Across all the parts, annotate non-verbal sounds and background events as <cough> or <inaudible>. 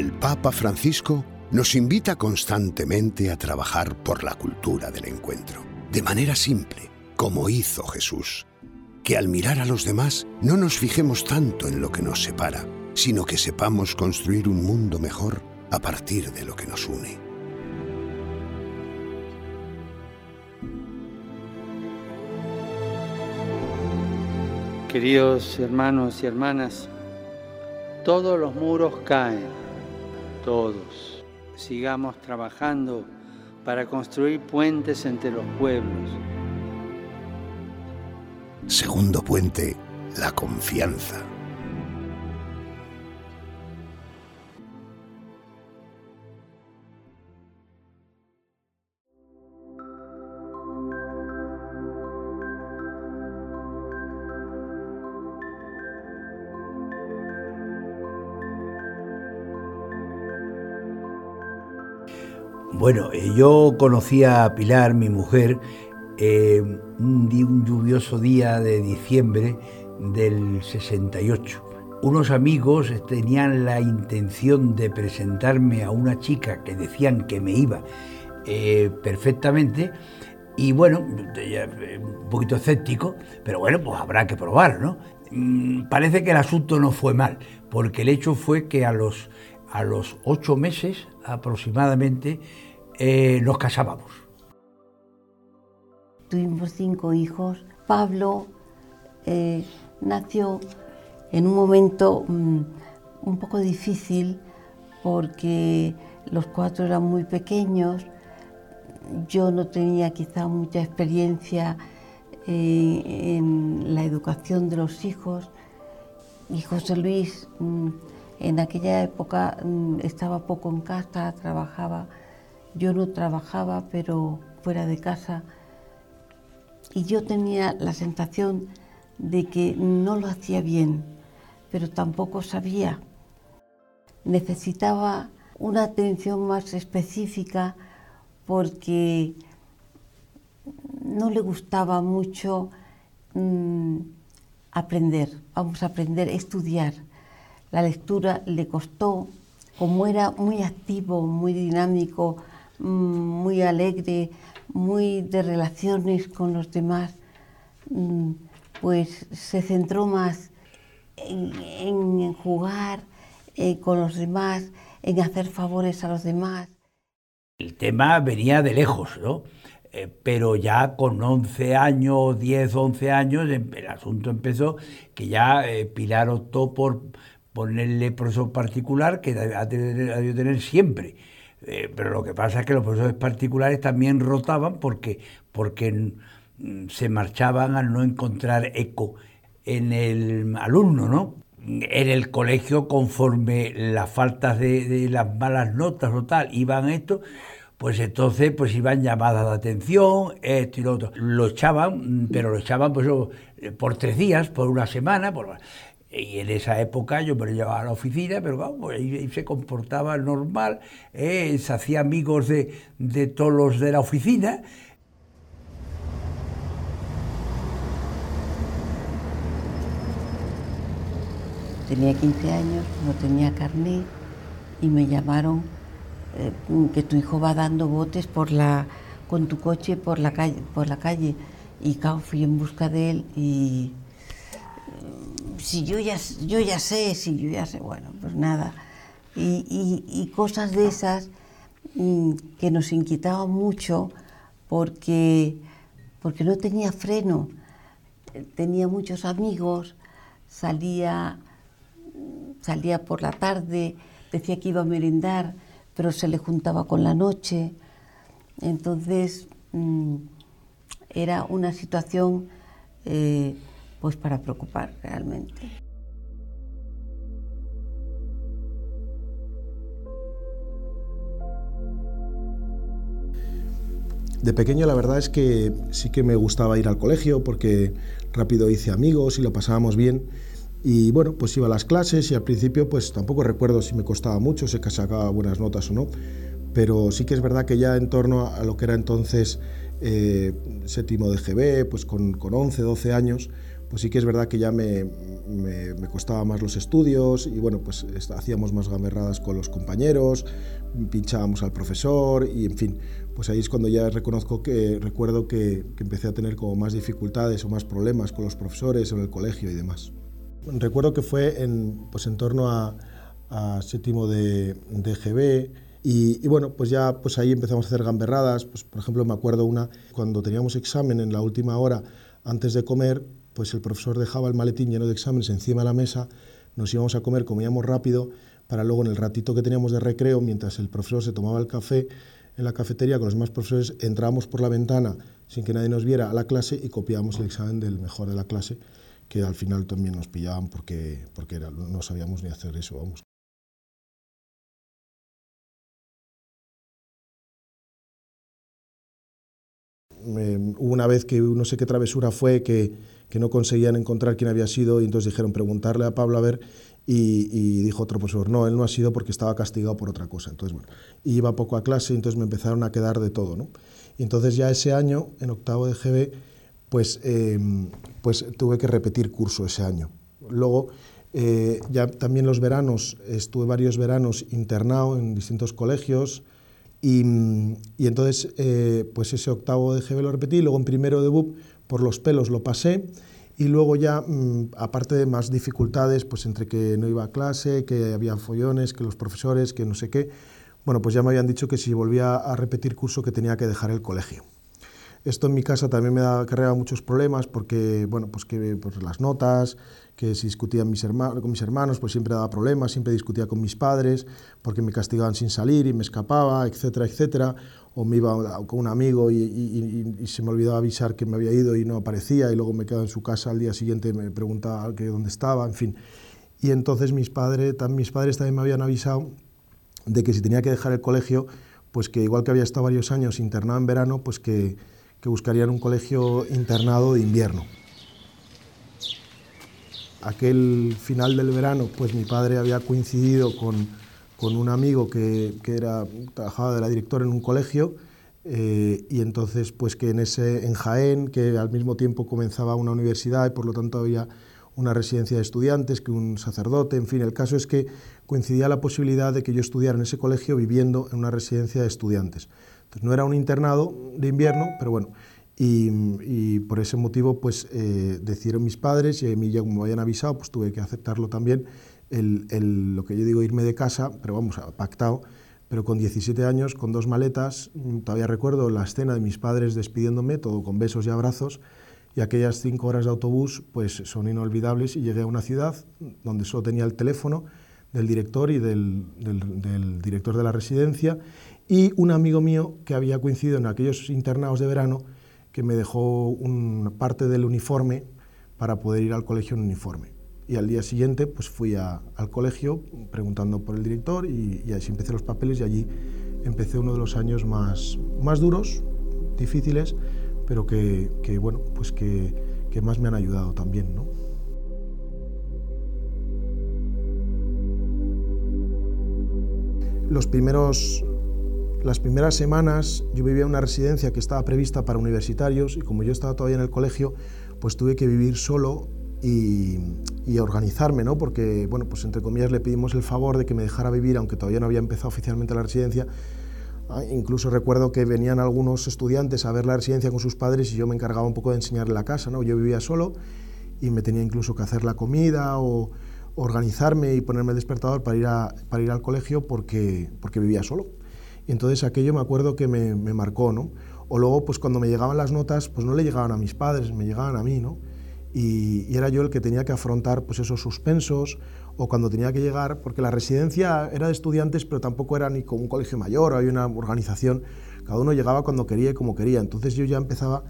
El Papa Francisco nos invita constantemente a trabajar por la cultura del encuentro, de manera simple, como hizo Jesús. Que al mirar a los demás no nos fijemos tanto en lo que nos separa, sino que sepamos construir un mundo mejor a partir de lo que nos une. Queridos hermanos y hermanas, todos los muros caen, todos. Sigamos trabajando para construir puentes entre los pueblos. Segundo puente, la confianza. Bueno, eh, yo conocí a Pilar, mi mujer, eh, un, lluvioso día de diciembre del 68. Unos amigos tenían la intención de presentarme a una chica que decían que me iba eh, perfectamente y bueno, un poquito escéptico, pero bueno, pues habrá que probar, ¿no? Mm, parece que el asunto no fue mal, porque el hecho fue que a los, a los ocho meses aproximadamente eh, nos casábamos. Tuvimos cinco hijos. Pablo eh, nació en un momento mm, un poco difícil porque los cuatro eran muy pequeños. Yo no tenía quizá mucha experiencia eh, en la educación de los hijos y José Luis mm, en aquella época mm, estaba poco en casa, trabajaba yo no trabajaba, pero fuera de casa, y yo tenía la sensación de que no lo hacía bien, pero tampoco sabía. Necesitaba una atención más específica porque no le gustaba mucho mm, aprender, vamos a aprender, estudiar. La lectura le costó, como era muy activo, muy dinámico, muy alegre, muy de relaciones con los demás, mm, pues se centró más en, jugar eh, con los demás, en hacer favores a los demás. El tema venía de lejos, ¿no? Eh, pero ya con 11 años, 10, 11 años, em, el asunto empezó que ya eh, Pilar optó por ponerle profesor particular que ha de tener siempre. Eh, pero lo que pasa es que los profesores particulares también rotaban porque, porque mm, se marchaban al no encontrar eco en el alumno, ¿no? En el colegio, conforme las faltas de, las malas notas o tal iban esto, pues entonces pues iban llamadas de atención, esto y lo otro. Lo echaban, pero lo echaban pues, por tres días, por una semana, por... Y en esa época yo me lo llevaba a la oficina, pero vamos, ahí, se comportaba normal, ¿eh? se hacía amigos de, de todos los de la oficina. Tenía 15 años, no tenía carnet y me llamaron eh, que tu hijo va dando botes por la, con tu coche por la calle. Por la calle. Y claro, fui en busca de él y si yo ya, yo ya sé, si yo ya sé, bueno, pues nada. Y, cosas de esas mm, que nos inquietaban mucho porque, porque no tenía freno. Tenía muchos amigos, salía, salía por la tarde, decía que iba a merendar, pero se le juntaba con la noche. Entonces, mm, era una situación eh, pues para preocupar realmente. De pequeño la verdad es que sí que me gustaba ir al colegio porque rápido hice amigos y lo pasábamos bien. Y bueno, pues iba a las clases y al principio pues tampoco recuerdo si me costaba mucho, si sacaba buenas notas o no. Pero sí que es verdad que ya en torno a lo que era entonces eh, séptimo de GB, pues con, con 11, 12 años, pues sí que es verdad que ya me, me, costaba más los estudios y bueno, pues hacíamos más gamberradas con los compañeros, pinchábamos al profesor y en fin, pues ahí es cuando ya reconozco que recuerdo que, que empecé a tener como más dificultades o más problemas con los profesores en el colegio y demás. Recuerdo que fue en, pues en torno a, a séptimo de, de GB y, y, bueno, pues ya pues ahí empezamos a hacer gamberradas, pues por ejemplo me acuerdo una, cuando teníamos examen en la última hora antes de comer, pues el profesor dejaba el maletín lleno de exámenes encima de la mesa, nos íbamos a comer, comíamos rápido, para luego en el ratito que teníamos de recreo, mientras el profesor se tomaba el café en la cafetería con los demás profesores, entrábamos por la ventana sin que nadie nos viera a la clase y copiábamos el examen del mejor de la clase, que al final también nos pillaban porque, porque no sabíamos ni hacer eso, vamos. una vez que no sé qué travesura fue que, que, no conseguían encontrar quién había sido y entonces dijeron preguntarle a Pablo a ver y, y, dijo otro profesor, no, él no ha sido porque estaba castigado por otra cosa. Entonces, bueno, iba poco a clase y entonces me empezaron a quedar de todo, ¿no? Y entonces ya ese año, en octavo de GB, pues, eh, pues tuve que repetir curso ese año. Luego, eh, ya también los veranos, estuve varios veranos internado en distintos colegios, y, y entonces, eh, pues ese octavo de GB lo repetí, luego en primero de BUP por los pelos lo pasé, y luego ya, mmm, aparte de más dificultades, pues entre que no iba a clase, que había follones, que los profesores, que no sé qué, bueno, pues ya me habían dicho que si volvía a repetir curso que tenía que dejar el colegio. Esto en mi casa también me da, cargaba muchos problemas porque, bueno, pues que pues las notas, que si discutía mis con mis hermanos, pues siempre daba problemas, siempre discutía con mis padres, porque me castigaban sin salir y me escapaba, etcétera, etcétera, o me iba con un amigo y, y, y, se me olvidaba avisar que me había ido y no aparecía, y luego me quedaba en su casa al día siguiente, me preguntaba que dónde estaba, en fin. Y entonces mis, padres, mis padres también me habían avisado de que si tenía que dejar el colegio, pues que igual que había estado varios años internado en verano, pues que, que buscarían un colegio internado de invierno aquel final del verano, pues mi padre había coincidido con, con un amigo que, que, era, trabajaba de la directora en un colegio, eh, y entonces pues que en, ese, en Jaén, que al mismo tiempo comenzaba una universidad y por lo tanto había una residencia de estudiantes, que un sacerdote, en fin, el caso es que coincidía la posibilidad de que yo estudiara en ese colegio viviendo en una residencia de estudiantes. Entonces no era un internado de invierno, pero bueno, y, por ese motivo, pues eh, decidieron mis padres y a mí ya como me habían avisado, pues tuve que aceptarlo también, lo que yo digo, irme de casa, pero vamos, pactado, pero con 17 años, con dos maletas, mm, todavía recuerdo la escena de mis padres despidiéndome, todo con besos y abrazos, y aquellas cinco horas de autobús pues son inolvidables y llegué a una ciudad donde solo tenía el teléfono del director y del director de la residencia y un amigo mío que había coincidido en aquellos internados de verano, que me dejó una parte del uniforme para poder ir al colegio en uniforme. Y al día siguiente pues fui a, al colegio preguntando por el director y, y así empecé los papeles y allí empecé uno de los años más, más duros, difíciles, pero que, que bueno, pues que, que, más me han ayudado también, ¿no? Los primeros las primeras semanas yo vivía en una residencia que estaba prevista para universitarios y como yo estaba todavía en el colegio, pues tuve que vivir solo y, y, organizarme, ¿no? Porque, bueno, pues entre comillas le pedimos el favor de que me dejara vivir, aunque todavía no había empezado oficialmente la residencia. Ah, incluso recuerdo que venían algunos estudiantes a ver la residencia con sus padres y yo me encargaba un poco de enseñarle la casa, ¿no? Yo vivía solo y me tenía incluso que hacer la comida o organizarme y ponerme el despertador para ir, a, para ir al colegio porque, porque vivía solo. Y entonces aquello me acuerdo que me, marcó, ¿no? O luego, pues cuando me llegaban las notas, pues no le llegaban a mis padres, me llegaban a mí, ¿no? Y, y, era yo el que tenía que afrontar pues esos suspensos o cuando tenía que llegar, porque la residencia era de estudiantes, pero tampoco era ni como un colegio mayor, había una organización, cada uno llegaba cuando quería y como quería. Entonces yo ya empezaba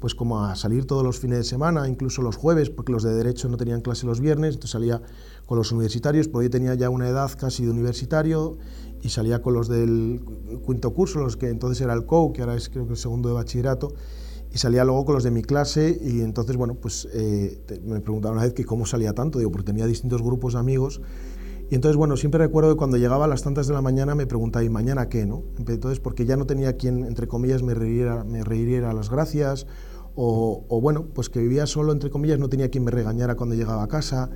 pues como a salir todos los fines de semana, incluso los jueves, porque los de derecho no tenían clase los viernes, entonces salía con los universitarios, porque yo tenía ya una edad casi de universitario y salía con los del quinto curso, los que entonces era el COU, que ahora es creo que el segundo de bachillerato, y salía luego con los de mi clase y entonces, bueno, pues eh, me preguntaban una vez que cómo salía tanto, digo, porque tenía distintos grupos de amigos y entonces, bueno, siempre recuerdo que cuando llegaba a las tantas de la mañana me preguntaba, ¿y mañana qué? No? Entonces, porque ya no tenía quien, entre comillas, me reiría, me reiría las gracias o, bueno, pues que vivía solo, entre comillas, no tenía quien me regañara cuando llegaba a casa,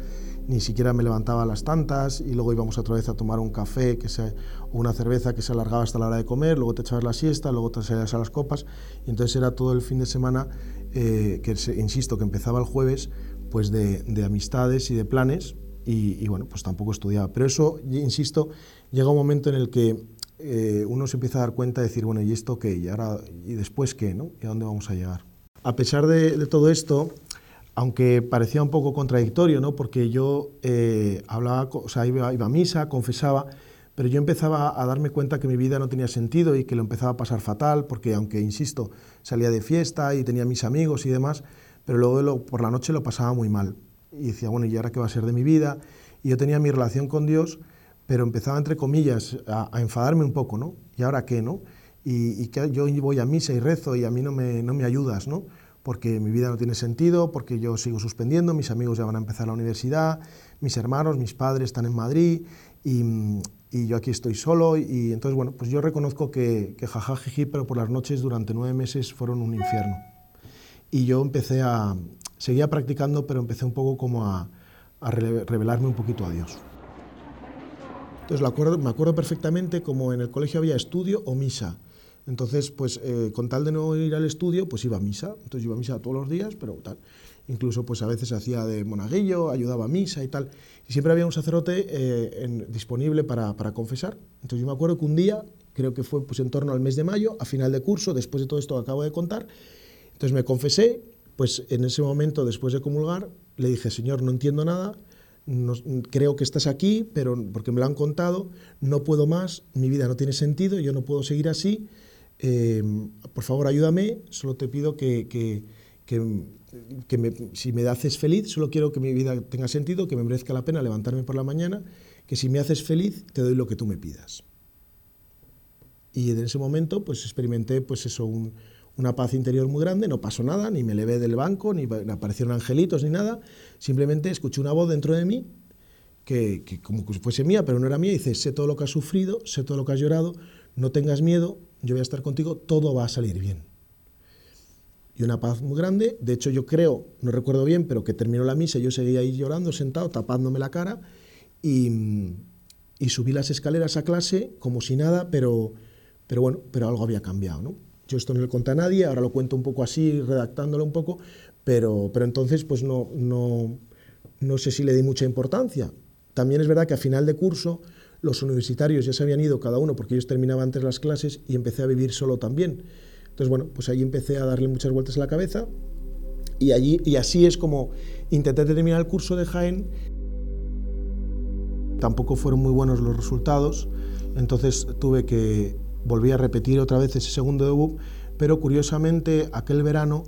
ni siquiera me levantaba a las tantas y luego íbamos otra vez a tomar un café que se, o una cerveza que se alargaba hasta la hora de comer, luego te echabas la siesta, luego te salías a las copas y entonces era todo el fin de semana, eh, que insisto, que empezaba el jueves, pues de, amistades y de planes y, bueno, pues tampoco estudiaba. Pero eso, insisto, llega un momento en el que eh, uno se empieza a dar cuenta de decir, bueno, ¿y esto qué? ¿Y, ahora, ¿y después qué? ¿no? ¿Y a dónde vamos a llegar? A pesar de, todo esto, aunque parecía un poco contradictorio, ¿no? porque yo eh, hablaba, o iba, a misa, confesaba, pero yo empezaba a darme cuenta que mi vida no tenía sentido y que lo empezaba a pasar fatal, porque aunque, insisto, salía de fiesta y tenía mis amigos y demás, pero luego por la noche lo pasaba muy mal. Y decía, bueno, ¿y ahora qué va a ser de mi vida? Y yo tenía mi relación con Dios, pero empezaba, entre comillas, a, enfadarme un poco, ¿no? ¿Y ahora qué, no? y, que yo voy a misa y rezo y a mí no me, no me ayudas, ¿no? Porque mi vida no tiene sentido, porque yo sigo suspendiendo, mis amigos ya van a empezar la universidad, mis hermanos, mis padres están en Madrid y, y yo aquí estoy solo y entonces, bueno, pues yo reconozco que, que pero por las noches durante nueve meses fueron un infierno. Y yo empecé a, seguía practicando, pero empecé un poco como a, a revelarme un poquito a Dios. Entonces acuerdo, me acuerdo perfectamente como en el colegio había estudio o misa. Entonces, pues eh, con tal de no ir al estudio, pues iba a misa. Entonces iba a misa todos los días, pero tal. Incluso pues a veces hacía de monaguillo, ayudaba a misa y tal. Y siempre había un sacerdote eh, disponible para, para, confesar. Entonces yo me acuerdo que un día, creo que fue pues en torno al mes de mayo, a final de curso, después de todo esto que acabo de contar, entonces me confesé, pues en ese momento, después de comulgar, le dije, Señor, no entiendo nada, creo que estás aquí, pero porque me lo han contado, no puedo más, mi vida no tiene sentido, yo no puedo seguir así, eh, por favor ayúdame, solo te pido que, que, si me haces feliz, solo quiero que mi vida tenga sentido, que me merezca la pena levantarme por la mañana, que si me haces feliz te doy lo que tú me pidas. Y en ese momento pues experimenté pues eso, una paz interior muy grande, no pasó nada, ni me levé del banco, ni aparecieron angelitos, ni nada, simplemente escuché una voz dentro de mí que, que como que fuese mía, pero no era mía, y dice, sé todo lo que has sufrido, sé todo lo que has llorado, no tengas miedo, yo voy a estar contigo, todo va a salir bien. Y una paz muy grande, de hecho yo creo, no recuerdo bien, pero que terminó la misa, yo seguía ahí llorando, sentado, tapándome la cara, y, y subí las escaleras a clase como si nada, pero, pero bueno, pero algo había cambiado, ¿no? Yo esto no lo conté a nadie, ahora lo cuento un poco así, redactándolo un poco, pero, pero entonces pues no, no, no sé si le di mucha importancia. También es verdad que a final de curso los universitarios ya se habían ido cada uno porque ellos terminaban antes las clases y empecé a vivir solo también. Entonces, bueno, pues ahí empecé a darle muchas vueltas a la cabeza y, allí, y así es como intenté terminar el curso de Jaén. Tampoco fueron muy buenos los resultados, entonces tuve que volver a repetir otra vez ese segundo debut, pero curiosamente aquel verano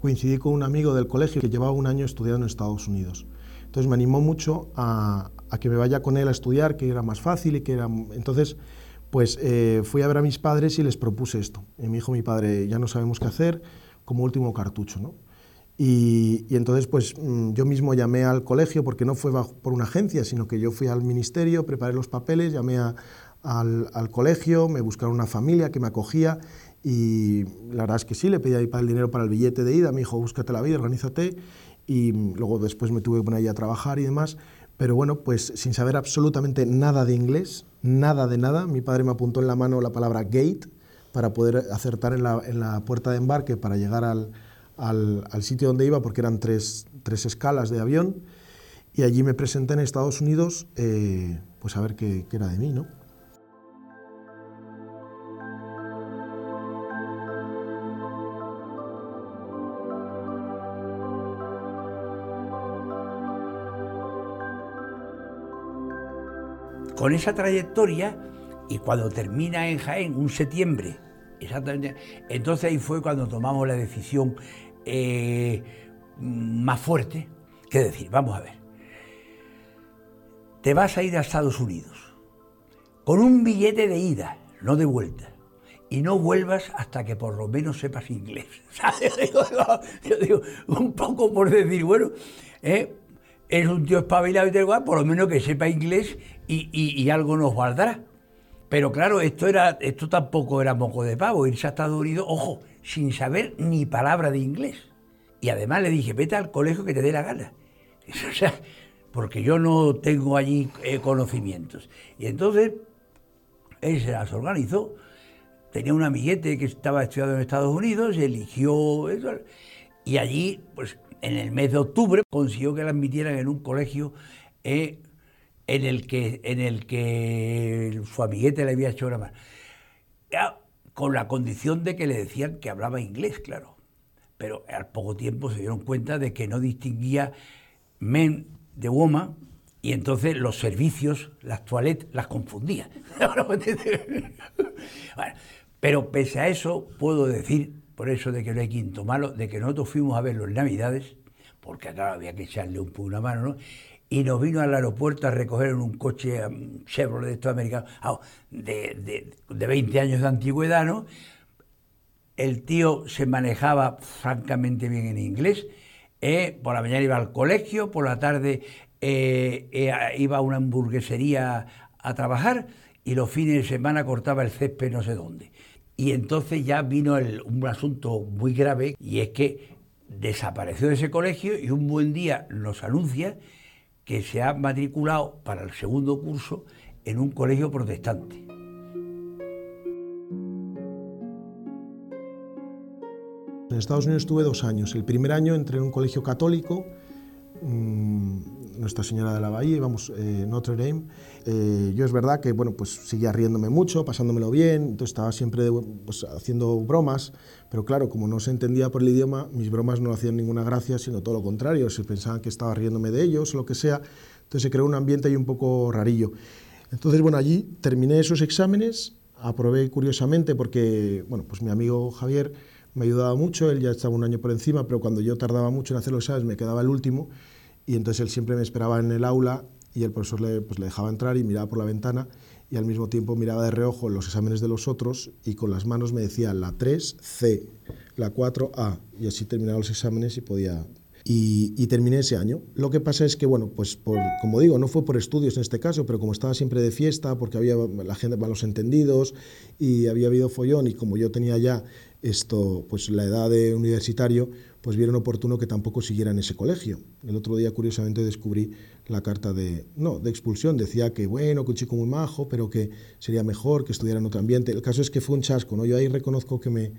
coincidí con un amigo del colegio que llevaba un año estudiando en Estados Unidos. Entonces me animó mucho a, a que me vaya con él a estudiar, que era más fácil y que era... Entonces, pues eh, fui a ver a mis padres y les propuse esto. Y me dijo mi padre, ya no sabemos qué hacer, como último cartucho, ¿no? Y, entonces, pues mm, yo mismo llamé al colegio, porque no fue por una agencia, sino que yo fui al ministerio, preparé los papeles, llamé al, al, colegio, me buscaron una familia que me acogía y la verdad es que sí, le pedí ahí para el dinero para el billete de ida, me dijo, búscate la vida, organízate, y luego después me tuve que poner ahí a trabajar y demás, pero bueno, pues sin saber absolutamente nada de inglés, nada de nada, mi padre me apuntó en la mano la palabra gate para poder acertar en la, puerta de embarque para llegar al, sitio donde iba, porque eran tres, escalas de avión, y allí me presenté en Estados Unidos, eh, pues a ver qué, qué era de mí, ¿no? Con esa trayectoria y cuando termina en Jaén, un septiembre, exactamente, entonces ahí fue cuando tomamos la decisión eh, más fuerte, que decir, vamos a ver, te vas a ir a Estados Unidos con un billete de ida, no de vuelta, y no vuelvas hasta que por lo menos sepas inglés. <laughs> Yo digo, un poco por decir, bueno, eh, es un tío espabilado y tal igual, por lo menos que sepa inglés y, algo nos valdrá. Pero claro, esto, era, esto tampoco era moco de pavo, irse a Estados Unidos, ojo, sin saber ni palabra de inglés. Y además le dije, vete al colegio que te dé la gana. <laughs> O sea, porque yo no tengo allí eh, conocimientos. Y entonces él se las organizó. Tenía un amiguete que estaba estudiando en Estados Unidos, eligió eso, y allí, pues en el mes de octubre, consiguió que la admitieran en un colegio eh, en, el que, en el que su amiguete le había hecho una mano. Con la condición de que le decían que hablaba inglés, claro. Pero al poco tiempo se dieron cuenta de que no distinguía men de woman y entonces los servicios, las toilettes, las confundía. <laughs> <laughs> pero pese a eso, puedo decir, por eso de que no hay quinto malo, de que nosotros fuimos a verlo en Navidades, porque acá había que echarle un poco una mano, ¿no? Y nos vino al aeropuerto a recoger en un coche um, Chevrolet de estos americanos, ah, de, de, 20 años de antigüedad, ¿no? El tío se manejaba francamente bien en inglés, eh, por la mañana iba al colegio, por la tarde eh, eh, iba a una hamburguesería a trabajar y los fines de semana cortaba el césped no sé dónde. Y entonces ya vino un asunto muy grave y es que desapareció de ese colegio y un buen día nos anuncia que se ha matriculado para el segundo curso en un colegio protestante. En Estados Unidos estuve dos años. El primer año entré en un colegio católico, mm, Nuestra Señora de la Bahía, vamos, eh, Notre Dame. Eh, yo es verdad que bueno, pues seguía riéndome mucho, pasándomelo bien, entonces estaba siempre pues, haciendo bromas, pero claro, como no se entendía por el idioma, mis bromas no hacían ninguna gracia, sino todo lo contrario, se pensaban que estaba riéndome de ellos o lo que sea, entonces se creó un ambiente ahí un poco rarillo. Entonces, bueno, allí terminé esos exámenes, aprobé curiosamente porque, bueno, pues mi amigo Javier me ayudaba mucho, él ya estaba un año por encima, pero cuando yo tardaba mucho en hacer los exámenes me quedaba el último y entonces él siempre me esperaba en el aula y el profesor le, pues, le dejaba entrar y miraba por la ventana y al mismo tiempo miraba de reojo los exámenes de los otros y con las manos me decía la 3C, la 4A y así terminaba los exámenes y podía... Y, terminé ese año. Lo que pasa es que, bueno, pues por, como digo, no fue por estudios en este caso, pero como estaba siempre de fiesta, porque había la gente malos entendidos y había habido follón y como yo tenía ya esto, pues la edad de universitario, pues vieron oportuno que tampoco siguiera en ese colegio. El otro día, curiosamente, descubrí la carta de, no, de expulsión. Decía que, bueno, que un chico muy majo, pero que sería mejor que estuviera en otro ambiente. El caso es que fue un chasco, ¿no? Yo ahí reconozco que me,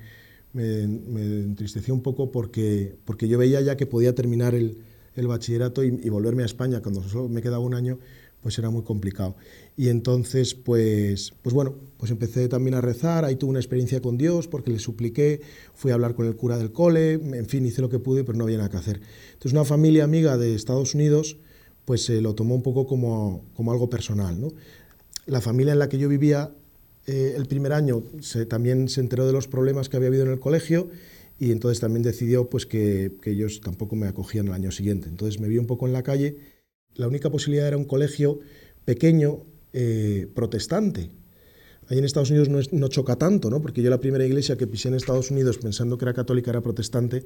me, entristeció un poco porque, porque yo veía ya que podía terminar el, el bachillerato y, y, volverme a España cuando solo me quedaba un año pues era muy complicado. Y entonces, pues, pues bueno, pues empecé también a rezar, ahí tuve una experiencia con Dios porque le supliqué, fui a hablar con el cura del cole, en fin, hice lo que pude, pero no había nada que hacer. Entonces una familia amiga de Estados Unidos, pues se lo tomó un poco como, como algo personal. ¿no? La familia en la que yo vivía eh, el primer año también se enteró de los problemas que había habido en el colegio y entonces también decidió pues, que, que ellos tampoco me acogían el año siguiente. Entonces me vi un poco en la calle la única posibilidad era un colegio pequeño, eh, protestante. Ahí en Estados Unidos no, choca tanto, ¿no? porque yo la primera iglesia que pisé en Estados Unidos pensando que era católica era protestante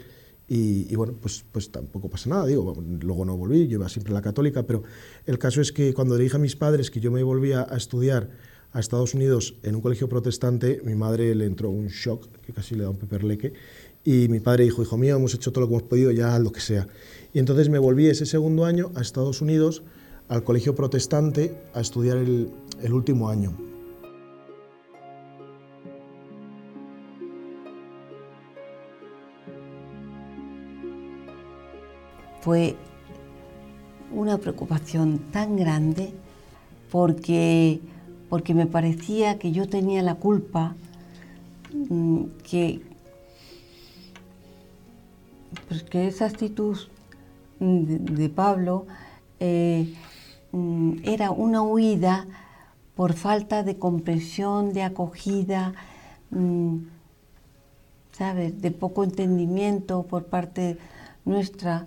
y, bueno, pues, pues tampoco pasa nada, digo, luego no volví, yo iba siempre a la católica, pero el caso es que cuando le dije a mis padres que yo me volvía a estudiar a Estados Unidos en un colegio protestante, mi madre le entró un shock, que casi le da un peperleque, y mi padre dijo, hijo mío, hemos hecho todo lo que hemos podido, ya lo que sea. Y entonces me volví ese segundo año a Estados Unidos, al colegio protestante, a estudiar el, último año. Fue una preocupación tan grande porque, porque me parecía que yo tenía la culpa, mm, que, pues que esa actitud de, Pablo eh, mm, era una huida por falta de comprensión, de acogida, mm, ¿sabes? De poco entendimiento por parte nuestra.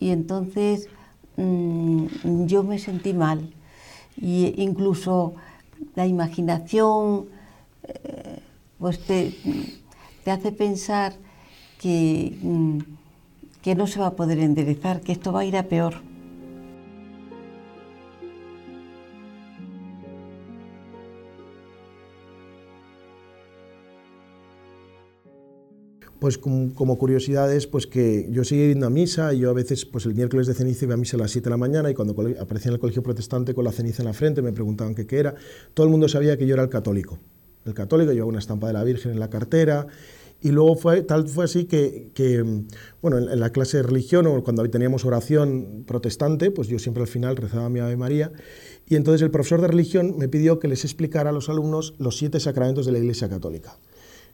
y entonces mm, yo me sentí mal. Y incluso la imaginación eh, pues te, te, hace pensar que que no se va a poder enderezar, que esto va a ir a peor. pues como, curiosidades, pues que yo seguía yendo a misa y yo a veces, pues el miércoles de ceniza iba a misa a las 7 de la mañana y cuando aparecía en el colegio protestante con la ceniza en la frente me preguntaban qué era. Todo el mundo sabía que yo era el católico. El católico llevaba una estampa de la Virgen en la cartera y luego fue, tal fue así que, bueno, en, la clase de religión o cuando teníamos oración protestante, pues yo siempre al final rezaba mi Ave María y entonces el profesor de religión me pidió que les explicara a los alumnos los siete sacramentos de la Iglesia Católica.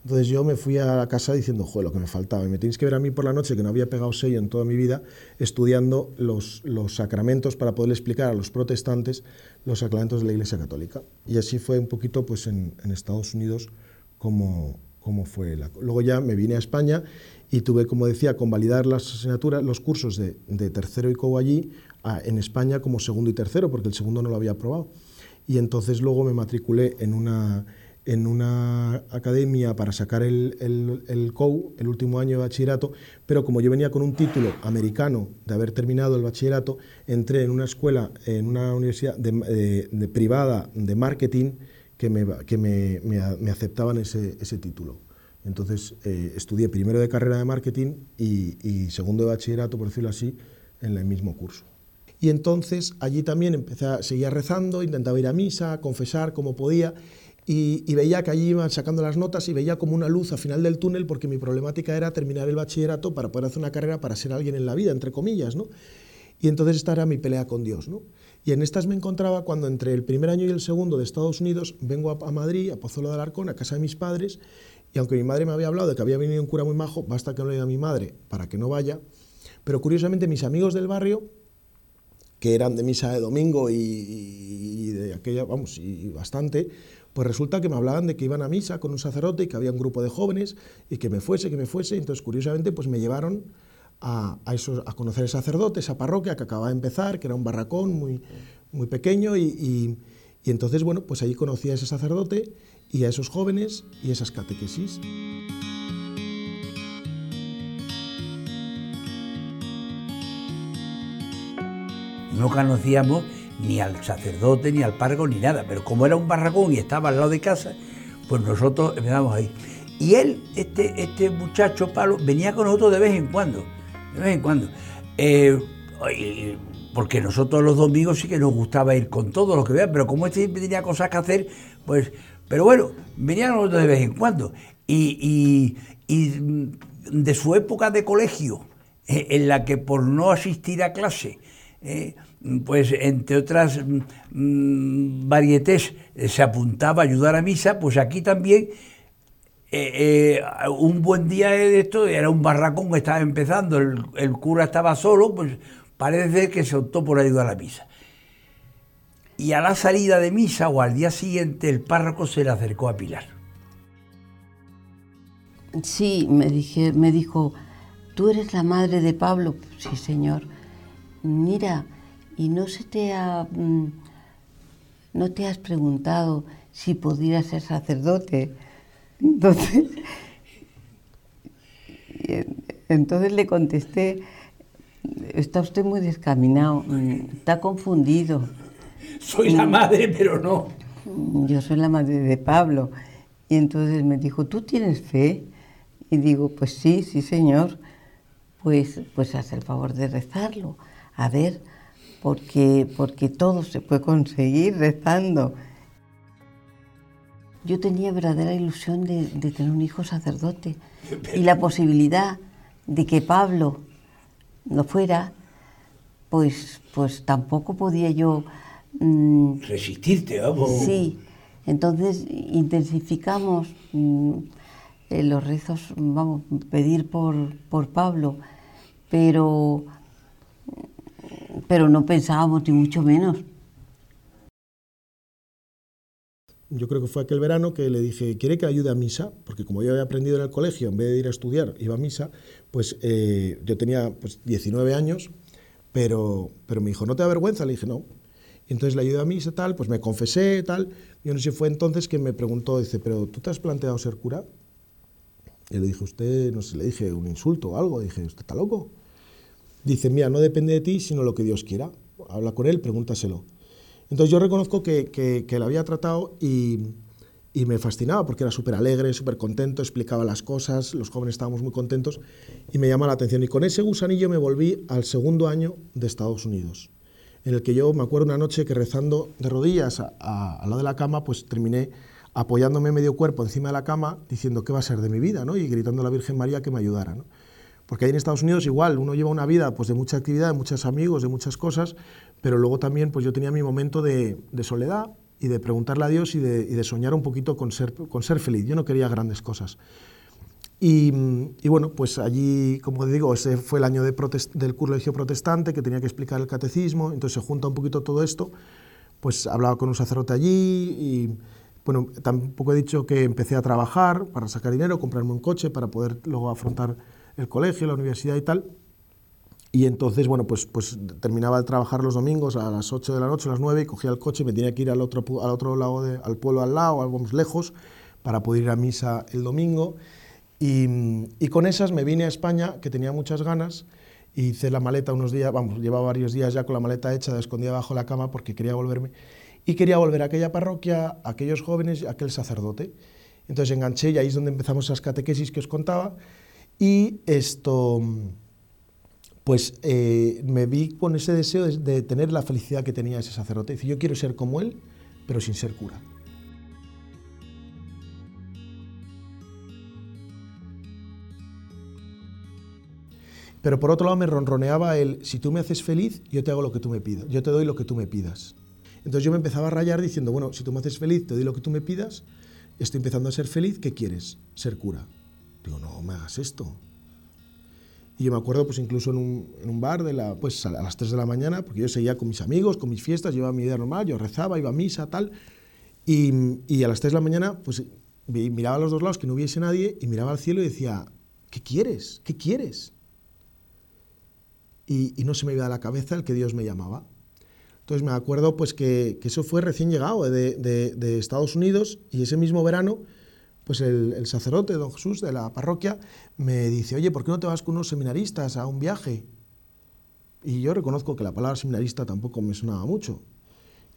Entonces yo me fui a casa diciendo, joder, lo que me faltaba. Y me tenéis que ver a mí por la noche, que no había pegado sello en toda mi vida, estudiando los, los sacramentos para poder explicar a los protestantes los sacramentos de la Iglesia Católica. Y así fue un poquito pues, en, Estados Unidos como, como fue. La... Luego ya me vine a España y tuve, como decía, convalidar las asignaturas, los cursos de, de tercero y co allí, en España como segundo y tercero, porque el segundo no lo había aprobado. Y entonces luego me matriculé en una en una academia para sacar el, el, el COU, el último año de bachillerato, pero como yo venía con un título americano de haber terminado el bachillerato, entré en una escuela, en una universidad de, privada de marketing que me, que me, me, aceptaban ese, ese, título. Entonces eh, estudié primero de carrera de marketing y, y, segundo de bachillerato, por decirlo así, en el mismo curso. Y entonces allí también empecé a seguir rezando, intentaba ir a misa, confesar como podía y, veía que allí iban sacando las notas y veía como una luz al final del túnel porque mi problemática era terminar el bachillerato para poder hacer una carrera para ser alguien en la vida, entre comillas, ¿no? Y entonces esta era mi pelea con Dios, ¿no? Y en estas me encontraba cuando entre el primer año y el segundo de Estados Unidos vengo a, Madrid, a Pozuelo de Alarcón, a casa de mis padres, y aunque mi madre me había hablado de que había venido un cura muy majo, basta que no le a mi madre para que no vaya, pero curiosamente mis amigos del barrio, que eran de misa de domingo y, y de aquella, vamos, y bastante, pues resulta que me hablaban de que iban a misa con un sacerdote y que había un grupo de jóvenes y que me fuese, que me fuese. Entonces, curiosamente, pues me llevaron a, a, a conocer el sacerdote, esa parroquia que acababa de empezar, que era un barracón muy, muy pequeño. Y, y, y entonces, bueno, pues allí conocí a ese sacerdote y a esos jóvenes y esas catequesis. No conocíamos ni al sacerdote, ni al párroco, ni nada. Pero como era un barracón y estaba al lado de casa, pues nosotros empezamos ahí. Y él, este, este muchacho, Pablo, venía con nosotros de vez en cuando, de vez en cuando. Eh, porque nosotros los domingos sí que nos gustaba ir con todos los que vean, pero como este siempre tenía cosas que hacer, pues, pero bueno, venía con nosotros de vez en cuando. Y, de su época de colegio, eh, en la que por no asistir a clase, eh, pues entre otras mm, varietés eh, se apuntaba a ayudar a misa, pues aquí también eh, un buen día de esto era un barracón que estaba empezando, el, cura estaba solo, pues parece que se optó por ayudar a misa. Y a la salida de misa o al día siguiente el párroco se le acercó a Pilar. Sí, me, dije, me dijo, ¿tú eres la madre de Pablo? Sí, señor mira, y no se te ha, mm, no te has preguntado si podría ser sacerdote. Entonces, <laughs> entonces le contesté, está usted muy descaminado, mm, está confundido. Soy la madre, pero no. Yo soy la madre de Pablo. Y entonces me dijo, ¿tú tienes fe? Y digo, pues sí, sí, señor. Pues, pues haz el favor de rezarlo a ver, porque, porque todo se puede conseguir rezando. Yo tenía verdadera ilusión de, tener un hijo sacerdote y la posibilidad de que Pablo no fuera, pues, pues tampoco podía yo... Mm, Resistirte, vamos. Sí, entonces intensificamos mm, eh, los rezos, vamos, pedir por, por Pablo, pero pero no pensábamos ni mucho menos. Yo creo que fue aquel verano que le dije, ¿quiere que ayude a misa? Porque como yo había aprendido en el colegio, en vez de ir a estudiar, iba a misa, pues eh, yo tenía pues, 19 años, pero, pero me dijo, ¿no te da vergüenza? Le dije, no. Entonces le ayudé a misa, tal, pues me confesé, tal. Yo no sé si fue entonces que me preguntó, dice, ¿pero tú te has planteado ser cura? Y le dije, usted, no sé, le dije un insulto o algo, dije, ¿usted está loco? Dice, mira, no depende de ti, sino lo que Dios quiera. Habla con él, pregúntaselo. Entonces yo reconozco que, que, que la había tratado y, y me fascinaba porque era súper alegre, súper contento, explicaba las cosas, los jóvenes estábamos muy contentos y me llamaba la atención. Y con ese gusanillo me volví al segundo año de Estados Unidos, en el que yo me acuerdo una noche que rezando de rodillas al lado de la cama, pues terminé apoyándome medio cuerpo encima de la cama diciendo qué va a ser de mi vida, ¿no? Y gritando a la Virgen María que me ayudara. Porque ahí en Estados Unidos igual, uno lleva una vida pues, de mucha actividad, de muchos amigos, de muchas cosas, pero luego también pues, yo tenía mi momento de, de soledad, y de preguntarle a Dios y de, soñar un poquito con ser, con ser feliz. Yo no quería grandes cosas. Y, bueno, pues allí, como digo, ese fue el año de del colegio protestante que tenía que explicar el catecismo, entonces se junta un poquito todo esto, pues hablaba con un sacerdote allí y bueno, tampoco he dicho que empecé a trabajar para sacar dinero, comprarme un coche para poder luego afrontar el colegio, la universidad y tal. Y entonces, bueno, pues, pues terminaba de trabajar los domingos a las 8 de la noche, a las 9, y cogía el coche y me tenía que ir al otro, al otro lado, de, al pueblo al lado, algo más lejos, para poder ir a misa el domingo. Y, con esas me vine a España, que tenía muchas ganas, y hice la maleta unos días, vamos, llevaba varios días ya con la maleta hecha, escondida bajo la cama porque quería volverme. Y quería volver a aquella parroquia, a aquellos jóvenes, a aquel sacerdote. Entonces enganché y ahí es donde empezamos esas catequesis que os contaba. Y esto pues eh, me vi con ese deseo de, tener la felicidad que tenía ese sacerdote. Dice, yo quiero ser como él, pero sin ser cura. Pero por otro lado me ronroneaba el, si tú me haces feliz, yo te hago lo que tú me pidas, yo te doy lo que tú me pidas. Entonces yo me empezaba a rayar diciendo, bueno, si tú me haces feliz, te doy lo que tú me pidas, estoy empezando a ser feliz, ¿qué quieres? Ser cura. Digo, no me hagas esto. Y yo me acuerdo, pues incluso en un, en un bar de la, pues, a las 3 de la mañana, porque yo seguía con mis amigos, con mis fiestas, llevaba mi vida normal, yo rezaba, iba a misa, tal. Y, y a las 3 de la mañana, pues miraba a los dos lados que no hubiese nadie y miraba al cielo y decía, ¿qué quieres? ¿Qué quieres? Y, y no se me iba a la cabeza el que Dios me llamaba. Entonces me acuerdo pues que, que eso fue recién llegado de, de, de Estados Unidos y ese mismo verano pues el, sacerdote, don Jesús, de la parroquia, me dice, oye, ¿por qué no te vas con unos seminaristas a un viaje? Y yo reconozco que la palabra seminarista tampoco me sonaba mucho.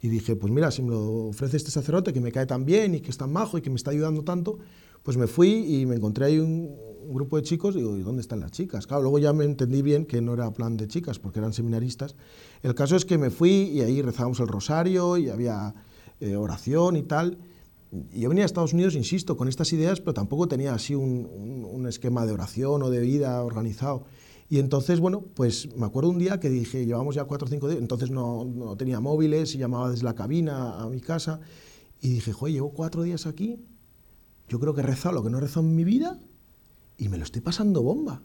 Y dije, pues mira, si me lo ofrece este sacerdote que me cae tan bien y que es tan majo y que me está ayudando tanto, pues me fui y me encontré ahí un, grupo de chicos y digo, ¿y dónde están las chicas? Claro, luego ya me entendí bien que no era plan de chicas porque eran seminaristas. El caso es que me fui y ahí rezábamos el rosario y había eh, oración y tal yo venía a Estados Unidos, insisto, con estas ideas, pero tampoco tenía así un, esquema de oración o de vida organizado. Y entonces, bueno, pues me acuerdo un día que dije, llevamos ya cuatro o cinco días, entonces no, no, tenía móviles y llamaba desde la cabina a mi casa, y dije, joder, llevo cuatro días aquí, yo creo que he rezado lo que no he rezado en mi vida, y me lo estoy pasando bomba.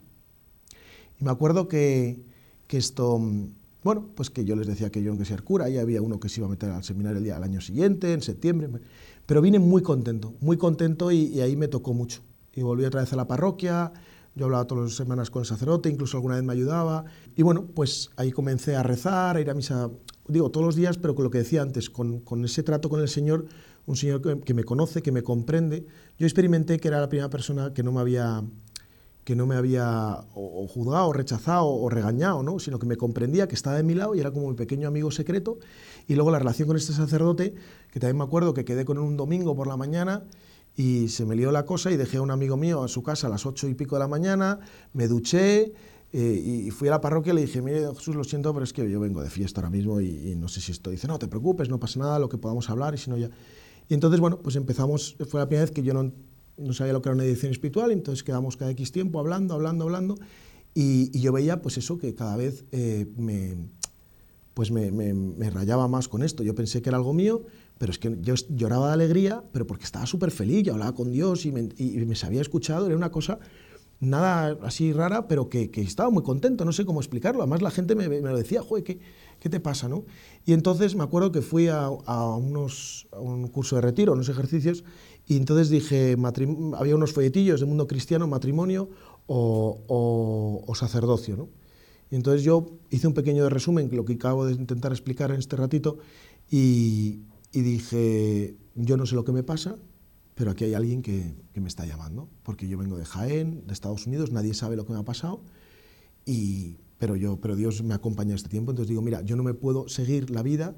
Y me acuerdo que, que esto, bueno, pues que yo les decía que yo quería ser cura, y había uno que se iba a meter al seminario el día del año siguiente, en septiembre. Pero vine muy contento, muy contento y, ahí me tocó mucho. Y volví otra vez a la parroquia, yo hablaba todas las semanas con el sacerdote, incluso alguna vez me ayudaba. Y bueno, pues ahí comencé a rezar, a ir a misa, digo, todos los días, pero con lo que decía antes, con, con ese trato con el Señor, un Señor que, que, me conoce, que me comprende. Yo experimenté que era la primera persona que no me había que no me había juzgado, o rechazado o regañado, ¿no? sino que me comprendía, que estaba de mi lado y era como mi pequeño amigo secreto. Y luego la relación con este sacerdote, que también me acuerdo que quedé con él un domingo por la mañana y se me lió la cosa y dejé a un amigo mío a su casa a las ocho y pico de la mañana, me duché eh, y fui a la parroquia y le dije, mire Jesús, lo siento, pero es que yo vengo de fiesta ahora mismo y, y no sé si esto. Dice, no te preocupes, no pasa nada, lo que podamos hablar y si no ya... Y entonces, bueno, pues empezamos, fue la primera vez que yo no no sabía lo que era una edición espiritual, entonces quedamos cada X tiempo hablando, hablando, hablando, y, yo veía pues eso que cada vez eh, me, pues me, me, rayaba más con esto. Yo pensé que era algo mío, pero es que yo lloraba de alegría, pero porque estaba súper feliz, yo hablaba con Dios y me, y me sabía escuchado, era una cosa nada así rara, pero que, que, estaba muy contento, no sé cómo explicarlo. Además la gente me, me lo decía, joder, ¿qué, ¿qué, te pasa? ¿no? Y entonces me acuerdo que fui a, a, unos, a un curso de retiro, unos ejercicios, y entonces dije, había unos folletillos de mundo cristiano, matrimonio o, o, sacerdocio. ¿no? Y entonces yo hice un pequeño resumen, lo que acabo de intentar explicar en este ratito, y, y dije, yo no sé lo que me pasa, pero aquí hay alguien que, que, me está llamando, porque yo vengo de Jaén, de Estados Unidos, nadie sabe lo que me ha pasado, y, pero, yo, pero Dios me acompaña este tiempo, entonces digo, mira, yo no me puedo seguir la vida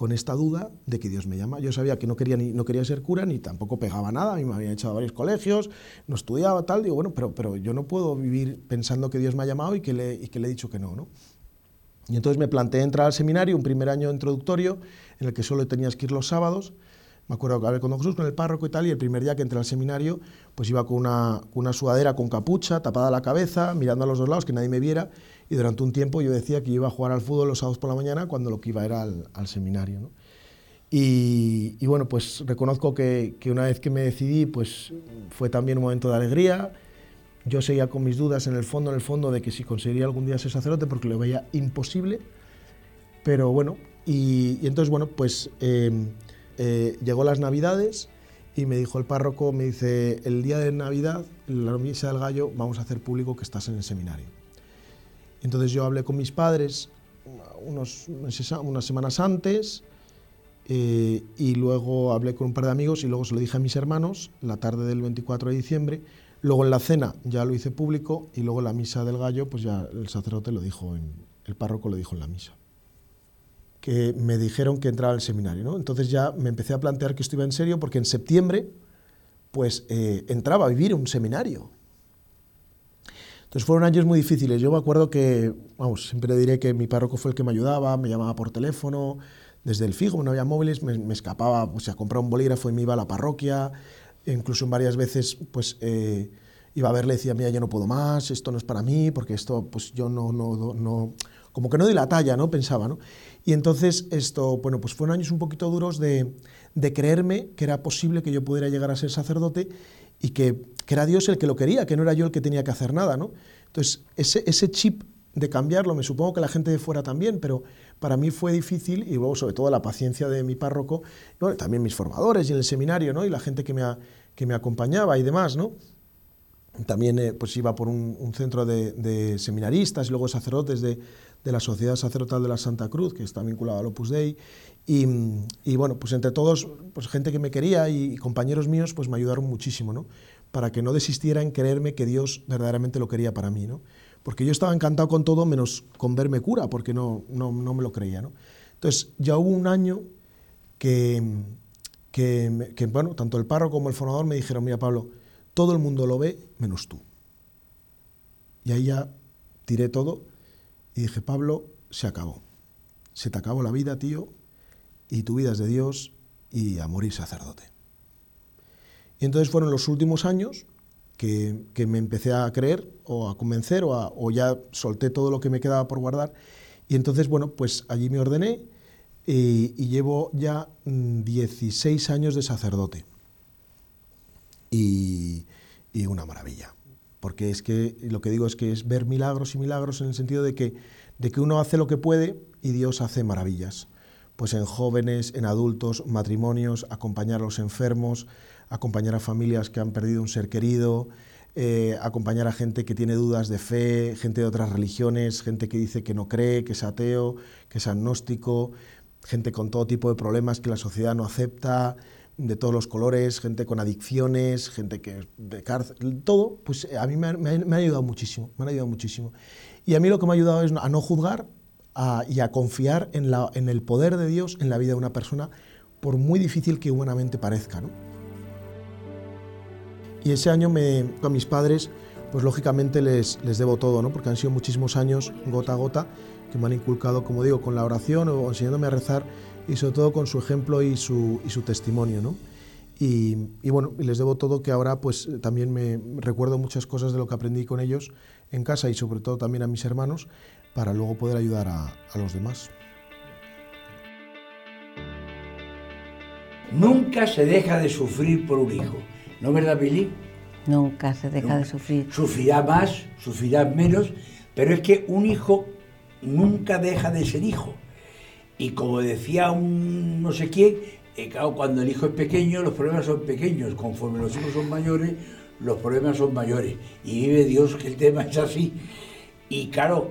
con esta duda de que Dios me llama. Yo sabía que no quería, ni, no quería ser cura ni tampoco pegaba nada, a mí me habían echado a varios colegios, no estudiaba, tal, digo, bueno, pero, pero yo no puedo vivir pensando que Dios me ha llamado y que le, que le he dicho que no, ¿no? Y entonces me planteé entrar al seminario, un primer año introductorio, en el que solo tenías que ir los sábados, me acuerdo que hablé con don Jesús, con el párroco y tal, y el primer día que entré al seminario, pues iba con una, una sudadera con capucha, tapada la cabeza, mirando a los dos lados, que nadie me viera, y durante un tiempo yo decía que iba a jugar al fútbol los sábados por la mañana, cuando lo que iba era al, seminario. ¿no? Y, y, bueno, pues reconozco que, que, una vez que me decidí, pues fue también un momento de alegría. Yo seguía con mis dudas en el fondo, en el fondo, de que si conseguiría algún día ser sacerdote, porque lo veía imposible. Pero bueno, y, y entonces, bueno, pues... Eh, eh, llegó las Navidades y me dijo el párroco, me dice, el día de Navidad, la misa del gallo, vamos a hacer público que estás en el seminario. Entonces yo hablé con mis padres unos, unas semanas antes eh, y luego hablé con un par de amigos y luego se lo dije a mis hermanos la tarde del 24 de diciembre. Luego en la cena ya lo hice público y luego en la misa del gallo, pues ya el sacerdote lo dijo, el párroco lo dijo en la misa que me dijeron que entraba al seminario. ¿no? Entonces ya me empecé a plantear que iba en serio porque en septiembre pues eh, entraba a vivir un seminario. Entonces fueron años muy difíciles. Yo me acuerdo que, vamos, siempre diré que mi párroco fue el que me ayudaba, me llamaba por teléfono, desde el fijo, no había móviles, me, me escapaba, pues a comprar un bolígrafo y me iba a la parroquia, e incluso en varias veces, pues... Eh, iba a verle y decía, mira, yo no puedo más, esto no es para mí, porque esto, pues yo no, no, no, como que no doy la talla, ¿no? Pensaba, ¿no? Y entonces esto, bueno, pues fueron años un poquito duros de, de creerme que era posible que yo pudiera llegar a ser sacerdote y que, que, era Dios el que lo quería, que no era yo el que tenía que hacer nada, ¿no? Entonces, ese, ese chip de cambiarlo, me supongo que la gente de fuera también, pero para mí fue difícil y luego sobre todo la paciencia de mi párroco, bueno, también mis formadores y en el seminario, ¿no? Y la gente que me, que me acompañaba y demás, ¿no? También eh, pues iba por un, un centro de, de, seminaristas y luego sacerdotes de, de la Sociedad Sacerdotal de la Santa Cruz, que está vinculada al Opus Dei, y, y, bueno, pues entre todos, pues gente que me quería y, compañeros míos, pues me ayudaron muchísimo, ¿no? Para que no desistiera en creerme que Dios verdaderamente lo quería para mí, ¿no? Porque yo estaba encantado con todo menos con verme cura, porque no, no, no me lo creía, ¿no? Entonces, ya hubo un año que, que, que, bueno, tanto el párroco como el formador me dijeron, mira Pablo, todo el mundo lo ve menos tú. Y ahí ya tiré todo y dije, Pablo, se acabó. Se te acabó la vida, tío, y tu vida es de Dios y a morir sacerdote. Y entonces fueron los últimos años que, que me empecé a creer o a convencer o, a, o, ya solté todo lo que me quedaba por guardar. Y entonces, bueno, pues allí me ordené y, y llevo ya 16 mm, años de sacerdote. Y, y una maravilla porque es que lo que digo es que es ver milagros y milagros en el sentido de que, de que uno hace lo que puede y Dios hace maravillas. Pues en jóvenes, en adultos, matrimonios, acompañar a los enfermos, acompañar a familias que han perdido un ser querido, eh, acompañar a gente que tiene dudas de fe, gente de otras religiones, gente que dice que no cree, que es ateo, que es agnóstico, gente con todo tipo de problemas que la sociedad no acepta, de todos los colores, gente con adicciones, gente que de cárcel, todo, pues a mí me, me, me, ha ayudado muchísimo, me ha ayudado muchísimo. Y a mí lo que me ha ayudado es a no juzgar y a confiar en, la, en el poder de Dios en la vida de una persona, por muy difícil que humanamente parezca. ¿no? Y ese año me, a mis padres, pues lógicamente les, les debo todo, ¿no? porque han sido muchísimos años, gota a gota, que me han inculcado, como digo, con la oración o enseñándome a rezar y sobre todo con su ejemplo y su, y su testimonio. ¿no? Y, y, bueno, y les debo todo que ahora pues también me recuerdo muchas cosas de lo que aprendí con ellos en casa y sobre todo también a mis hermanos para luego poder ayudar a, a los demás. Nunca se deja de sufrir por un hijo, ¿no verdad, Billy? Nunca se deja Nunca. de sufrir. Sufrirá más, sufrirá menos, pero es que un hijo nunca deja de ser hijo. Y como decía un no sé quién, eh, claro, cuando el hijo es pequeño, los problemas son pequeños. Conforme los hijos son mayores, los problemas son mayores. Y vive Dios que el tema es así. Y claro,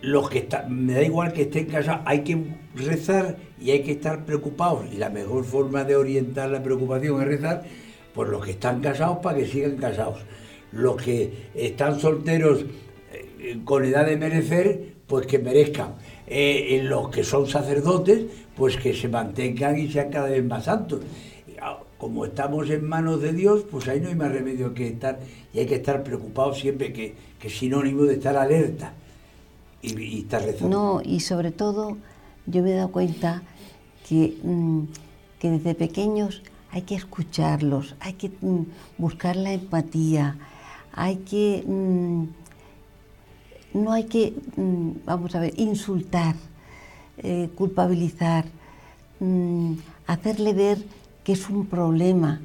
los que están, me da igual que estén casados, hay que rezar y hay que estar preocupados. Y la mejor forma de orientar la preocupación es rezar por los que están casados para que sigan casados. Los que están solteros con edad de merecer, pues que merezcan eh, en los que son sacerdotes, pues que se mantengan y sean cada vez más santos. Ah, como estamos en manos de Dios, pues ahí no hay más remedio que estar, y hay que estar preocupados siempre, que, que es sinónimo de estar alerta y, estar rezando. No, y sobre todo yo me he dado cuenta que, mm, que desde pequeños hay que escucharlos, hay que mm, buscar la empatía, hay que... Mm, no hay que, vamos a ver, insultar, eh, culpabilizar, hacerle ver que es un problema,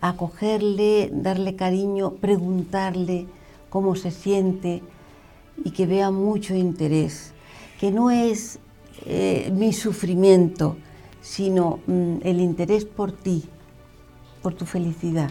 acogerle, darle cariño, preguntarle cómo se siente y que vea mucho interés, que no es eh, mi sufrimiento, sino mm, el interés por ti, por tu felicidad.